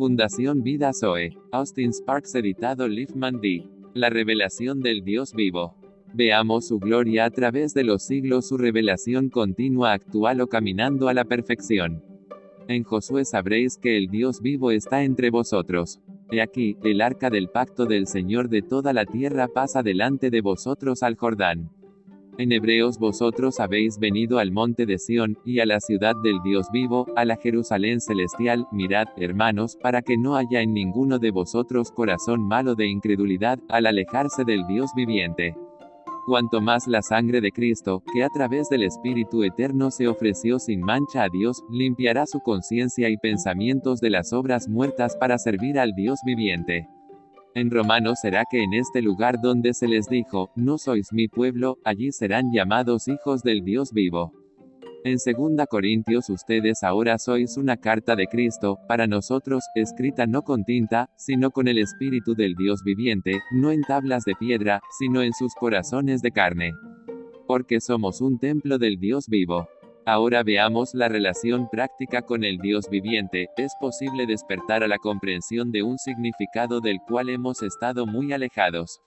Fundación Vida Zoe. Austin Sparks editado Liefman D. La revelación del Dios vivo. Veamos su gloria a través de los siglos, su revelación continua, actual o caminando a la perfección. En Josué sabréis que el Dios vivo está entre vosotros. He aquí, el arca del pacto del Señor de toda la tierra pasa delante de vosotros al Jordán. En Hebreos vosotros habéis venido al monte de Sión, y a la ciudad del Dios vivo, a la Jerusalén celestial, mirad, hermanos, para que no haya en ninguno de vosotros corazón malo de incredulidad, al alejarse del Dios viviente cuanto más la sangre de Cristo, que a través del Espíritu Eterno se ofreció sin mancha a Dios, limpiará su conciencia y pensamientos de las obras muertas para servir al Dios viviente. En Romanos será que en este lugar donde se les dijo, no sois mi pueblo, allí serán llamados hijos del Dios vivo. En 2 Corintios ustedes ahora sois una carta de Cristo, para nosotros, escrita no con tinta, sino con el Espíritu del Dios viviente, no en tablas de piedra, sino en sus corazones de carne. Porque somos un templo del Dios vivo. Ahora veamos la relación práctica con el Dios viviente, es posible despertar a la comprensión de un significado del cual hemos estado muy alejados.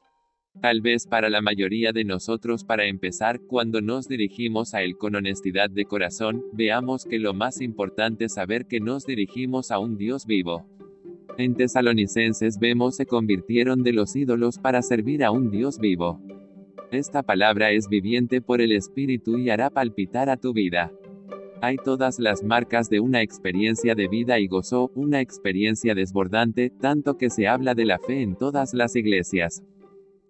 Tal vez para la mayoría de nosotros para empezar, cuando nos dirigimos a Él con honestidad de corazón, veamos que lo más importante es saber que nos dirigimos a un Dios vivo. En Tesalonicenses vemos se convirtieron de los ídolos para servir a un Dios vivo. Esta palabra es viviente por el Espíritu y hará palpitar a tu vida. Hay todas las marcas de una experiencia de vida y gozo, una experiencia desbordante, tanto que se habla de la fe en todas las iglesias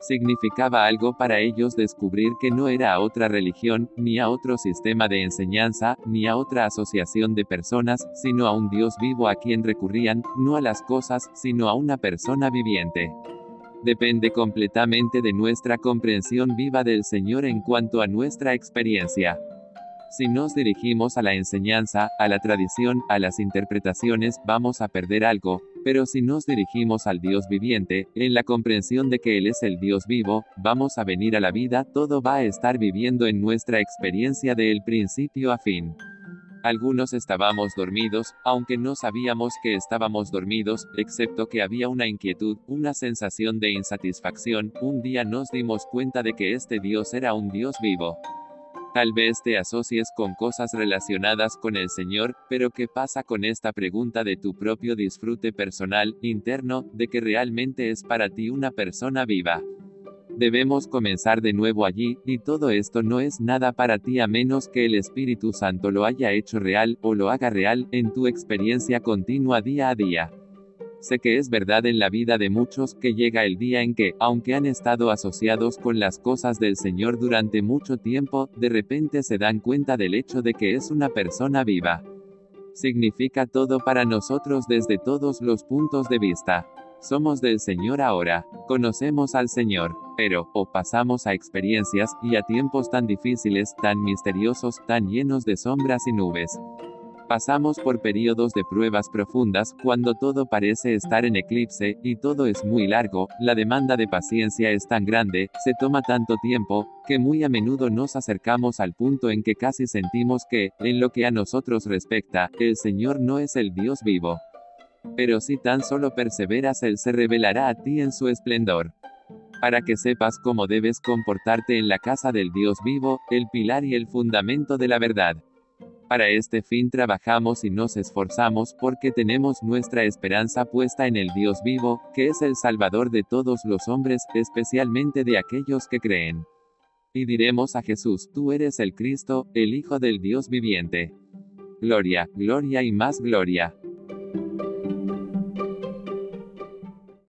significaba algo para ellos descubrir que no era a otra religión, ni a otro sistema de enseñanza, ni a otra asociación de personas, sino a un Dios vivo a quien recurrían, no a las cosas, sino a una persona viviente. Depende completamente de nuestra comprensión viva del Señor en cuanto a nuestra experiencia. Si nos dirigimos a la enseñanza, a la tradición, a las interpretaciones, vamos a perder algo, pero si nos dirigimos al Dios viviente, en la comprensión de que Él es el Dios vivo, vamos a venir a la vida, todo va a estar viviendo en nuestra experiencia de el principio a fin. Algunos estábamos dormidos, aunque no sabíamos que estábamos dormidos, excepto que había una inquietud, una sensación de insatisfacción, un día nos dimos cuenta de que este Dios era un Dios vivo. Tal vez te asocies con cosas relacionadas con el Señor, pero ¿qué pasa con esta pregunta de tu propio disfrute personal, interno, de que realmente es para ti una persona viva? Debemos comenzar de nuevo allí, y todo esto no es nada para ti a menos que el Espíritu Santo lo haya hecho real, o lo haga real, en tu experiencia continua día a día. Sé que es verdad en la vida de muchos que llega el día en que, aunque han estado asociados con las cosas del Señor durante mucho tiempo, de repente se dan cuenta del hecho de que es una persona viva. Significa todo para nosotros desde todos los puntos de vista. Somos del Señor ahora, conocemos al Señor, pero, o pasamos a experiencias, y a tiempos tan difíciles, tan misteriosos, tan llenos de sombras y nubes. Pasamos por periodos de pruebas profundas, cuando todo parece estar en eclipse, y todo es muy largo, la demanda de paciencia es tan grande, se toma tanto tiempo, que muy a menudo nos acercamos al punto en que casi sentimos que, en lo que a nosotros respecta, el Señor no es el Dios vivo. Pero si tan solo perseveras Él se revelará a ti en su esplendor. Para que sepas cómo debes comportarte en la casa del Dios vivo, el pilar y el fundamento de la verdad. Para este fin trabajamos y nos esforzamos porque tenemos nuestra esperanza puesta en el Dios vivo, que es el Salvador de todos los hombres, especialmente de aquellos que creen. Y diremos a Jesús, tú eres el Cristo, el Hijo del Dios viviente. Gloria, gloria y más gloria.